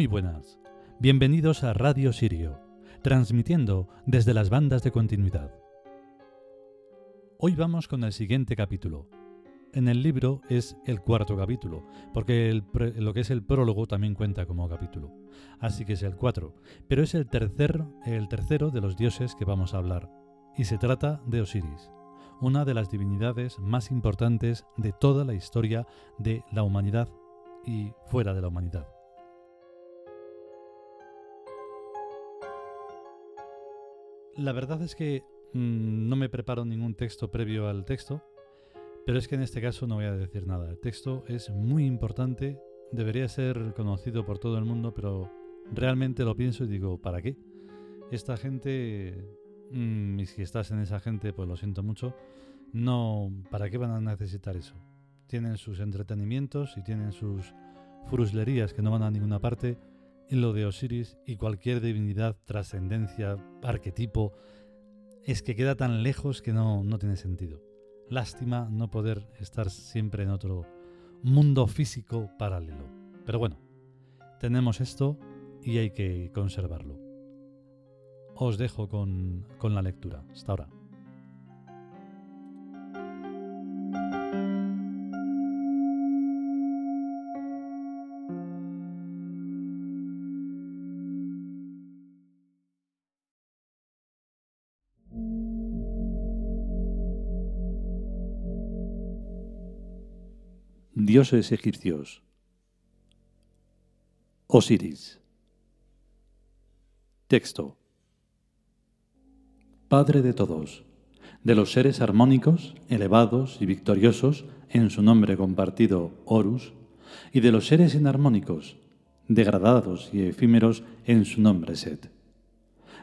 Muy buenas. Bienvenidos a Radio Sirio, transmitiendo desde las bandas de continuidad. Hoy vamos con el siguiente capítulo. En el libro es el cuarto capítulo, porque lo que es el prólogo también cuenta como capítulo. Así que es el cuatro, pero es el, tercer, el tercero de los dioses que vamos a hablar, y se trata de Osiris, una de las divinidades más importantes de toda la historia de la humanidad y fuera de la humanidad. La verdad es que mm, no me preparo ningún texto previo al texto, pero es que en este caso no voy a decir nada. El texto es muy importante, debería ser conocido por todo el mundo, pero realmente lo pienso y digo, ¿para qué? Esta gente, mm, y si estás en esa gente, pues lo siento mucho, no, ¿para qué van a necesitar eso? Tienen sus entretenimientos y tienen sus fruslerías que no van a ninguna parte lo de Osiris y cualquier divinidad, trascendencia, arquetipo, es que queda tan lejos que no, no tiene sentido. Lástima no poder estar siempre en otro mundo físico paralelo. Pero bueno, tenemos esto y hay que conservarlo. Os dejo con, con la lectura. Hasta ahora. Dioses egipcios. Osiris. Texto. Padre de todos, de los seres armónicos, elevados y victoriosos en su nombre compartido Horus, y de los seres inarmónicos, degradados y efímeros en su nombre Set.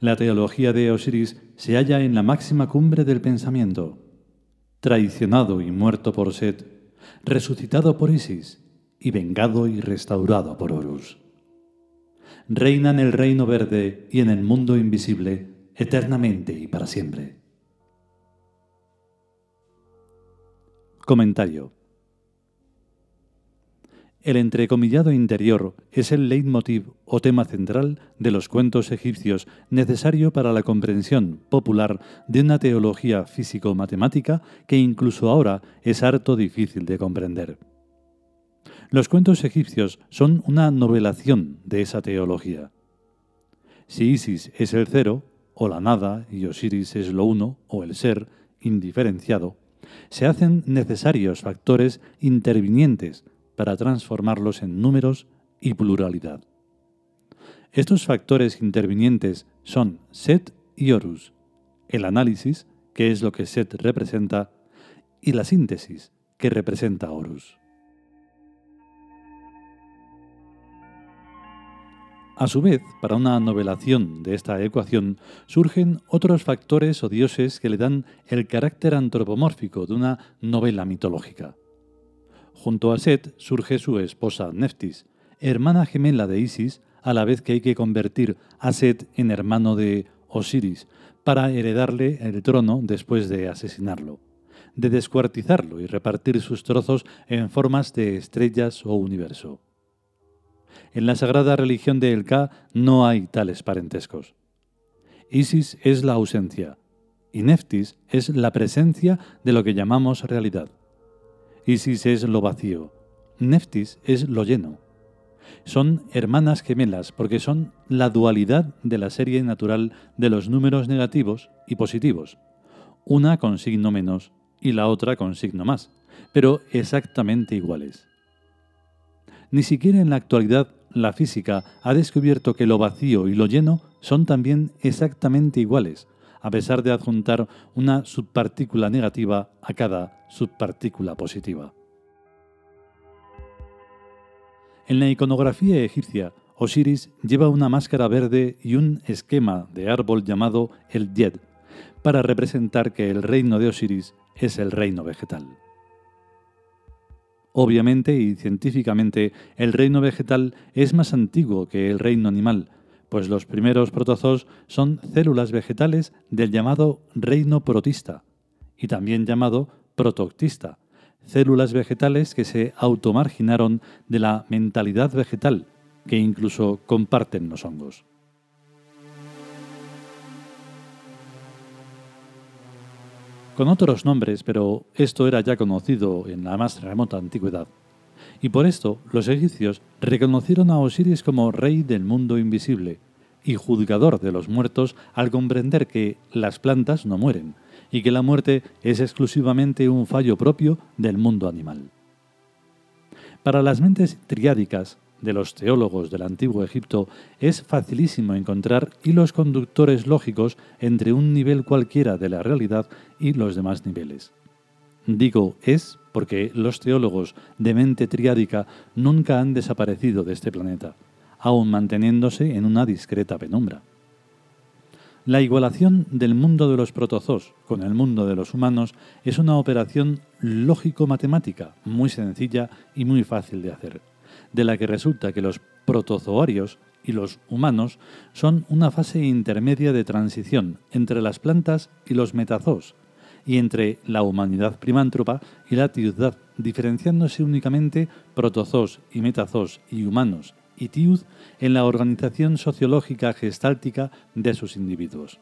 La teología de Osiris se halla en la máxima cumbre del pensamiento. Traicionado y muerto por Set, resucitado por Isis y vengado y restaurado por Horus. Reina en el reino verde y en el mundo invisible, eternamente y para siempre. Comentario. El entrecomillado interior es el leitmotiv o tema central de los cuentos egipcios necesario para la comprensión popular de una teología físico-matemática que incluso ahora es harto difícil de comprender. Los cuentos egipcios son una novelación de esa teología. Si Isis es el cero, o la nada, y Osiris es lo uno, o el ser, indiferenciado, se hacen necesarios factores intervinientes para transformarlos en números y pluralidad. Estos factores intervinientes son Set y Horus, el análisis, que es lo que Set representa, y la síntesis, que representa Horus. A su vez, para una novelación de esta ecuación surgen otros factores o dioses que le dan el carácter antropomórfico de una novela mitológica. Junto a Set surge su esposa Neftis, hermana gemela de Isis, a la vez que hay que convertir a Set en hermano de Osiris para heredarle el trono después de asesinarlo, de descuartizarlo y repartir sus trozos en formas de estrellas o universo. En la sagrada religión de El Ka no hay tales parentescos. Isis es la ausencia y Neftis es la presencia de lo que llamamos realidad. Isis es lo vacío, Neftis es lo lleno. Son hermanas gemelas porque son la dualidad de la serie natural de los números negativos y positivos, una con signo menos y la otra con signo más, pero exactamente iguales. Ni siquiera en la actualidad la física ha descubierto que lo vacío y lo lleno son también exactamente iguales, a pesar de adjuntar una subpartícula negativa a cada subpartícula positiva. En la iconografía egipcia, Osiris lleva una máscara verde y un esquema de árbol llamado el Yed, para representar que el reino de Osiris es el reino vegetal. Obviamente y científicamente, el reino vegetal es más antiguo que el reino animal, pues los primeros protozoos son células vegetales del llamado reino protista, y también llamado protoctista, células vegetales que se automarginaron de la mentalidad vegetal que incluso comparten los hongos. Con otros nombres, pero esto era ya conocido en la más remota antigüedad. Y por esto los egipcios reconocieron a Osiris como rey del mundo invisible y juzgador de los muertos al comprender que las plantas no mueren y que la muerte es exclusivamente un fallo propio del mundo animal. Para las mentes triádicas de los teólogos del antiguo Egipto es facilísimo encontrar hilos conductores lógicos entre un nivel cualquiera de la realidad y los demás niveles. Digo es porque los teólogos de mente triádica nunca han desaparecido de este planeta, aun manteniéndose en una discreta penumbra. La igualación del mundo de los protozoos con el mundo de los humanos es una operación lógico-matemática muy sencilla y muy fácil de hacer, de la que resulta que los protozoarios y los humanos son una fase intermedia de transición entre las plantas y los metazoos, y entre la humanidad primántropa y la tiudad, diferenciándose únicamente protozoos y metazoos y humanos y tiud en la organización sociológica gestáltica de sus individuos.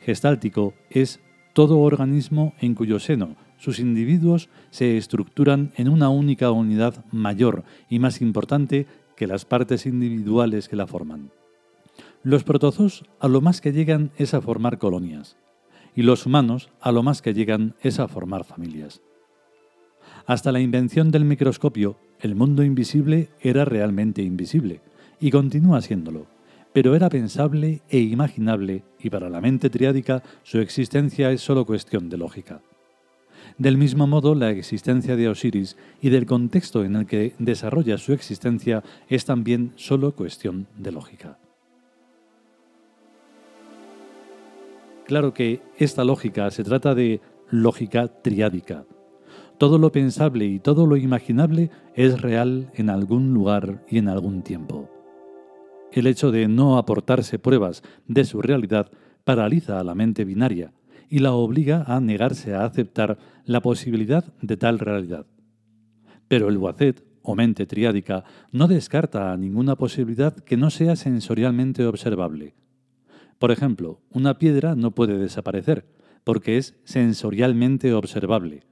Gestáltico es todo organismo en cuyo seno sus individuos se estructuran en una única unidad mayor y más importante que las partes individuales que la forman. Los protozoos a lo más que llegan es a formar colonias, y los humanos a lo más que llegan es a formar familias. Hasta la invención del microscopio, el mundo invisible era realmente invisible, y continúa siéndolo, pero era pensable e imaginable, y para la mente triádica su existencia es solo cuestión de lógica. Del mismo modo, la existencia de Osiris y del contexto en el que desarrolla su existencia es también solo cuestión de lógica. Claro que esta lógica se trata de lógica triádica. Todo lo pensable y todo lo imaginable es real en algún lugar y en algún tiempo. El hecho de no aportarse pruebas de su realidad paraliza a la mente binaria y la obliga a negarse a aceptar la posibilidad de tal realidad. Pero el Wacet, o mente triádica, no descarta ninguna posibilidad que no sea sensorialmente observable por ejemplo, una piedra no puede desaparecer, porque es sensorialmente observable.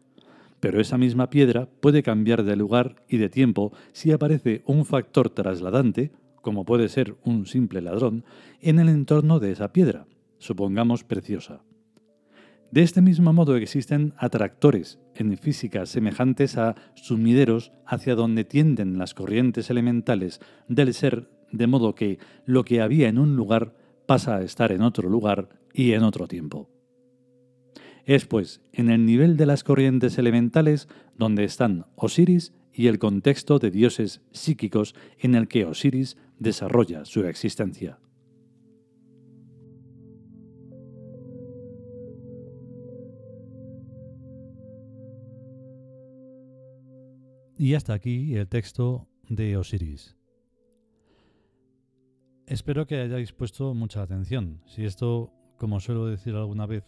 Pero esa misma piedra puede cambiar de lugar y de tiempo si aparece un factor trasladante, como puede ser un simple ladrón, en el entorno de esa piedra, supongamos preciosa. De este mismo modo existen atractores en física semejantes a sumideros hacia donde tienden las corrientes elementales del ser, de modo que lo que había en un lugar pasa a estar en otro lugar y en otro tiempo. Es pues en el nivel de las corrientes elementales donde están Osiris y el contexto de dioses psíquicos en el que Osiris desarrolla su existencia. Y hasta aquí el texto de Osiris. Espero que hayáis puesto mucha atención. Si esto, como suelo decir alguna vez,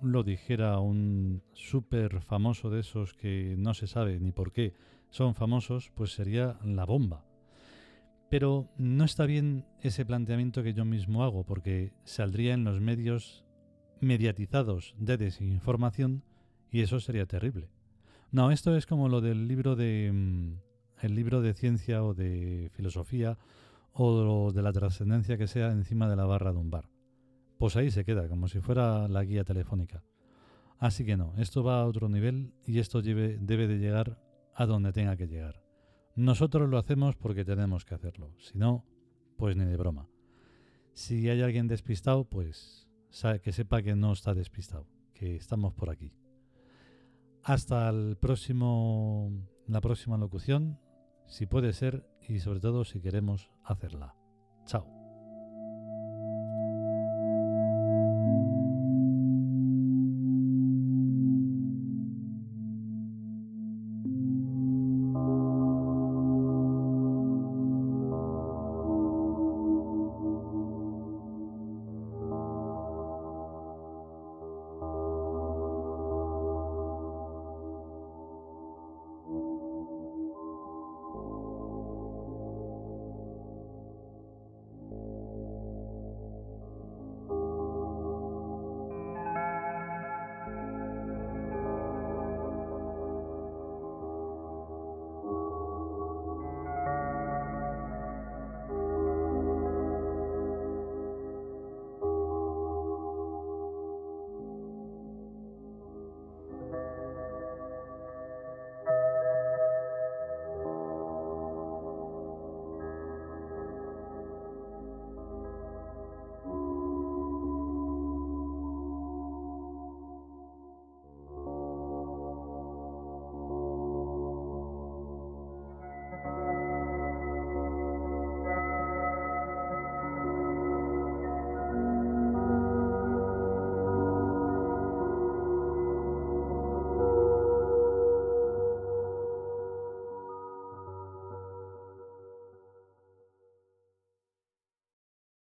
lo dijera un súper famoso de esos que no se sabe ni por qué son famosos, pues sería la bomba. Pero no está bien ese planteamiento que yo mismo hago, porque saldría en los medios mediatizados de desinformación y eso sería terrible. No, esto es como lo del libro de mm, libro de ciencia o de filosofía o de la trascendencia que sea encima de la barra de un bar. Pues ahí se queda, como si fuera la guía telefónica. Así que no, esto va a otro nivel y esto debe de llegar a donde tenga que llegar. Nosotros lo hacemos porque tenemos que hacerlo, si no, pues ni de broma. Si hay alguien despistado, pues que sepa que no está despistado, que estamos por aquí. Hasta el próximo, la próxima locución, si puede ser y sobre todo si queremos hacerla. Chao.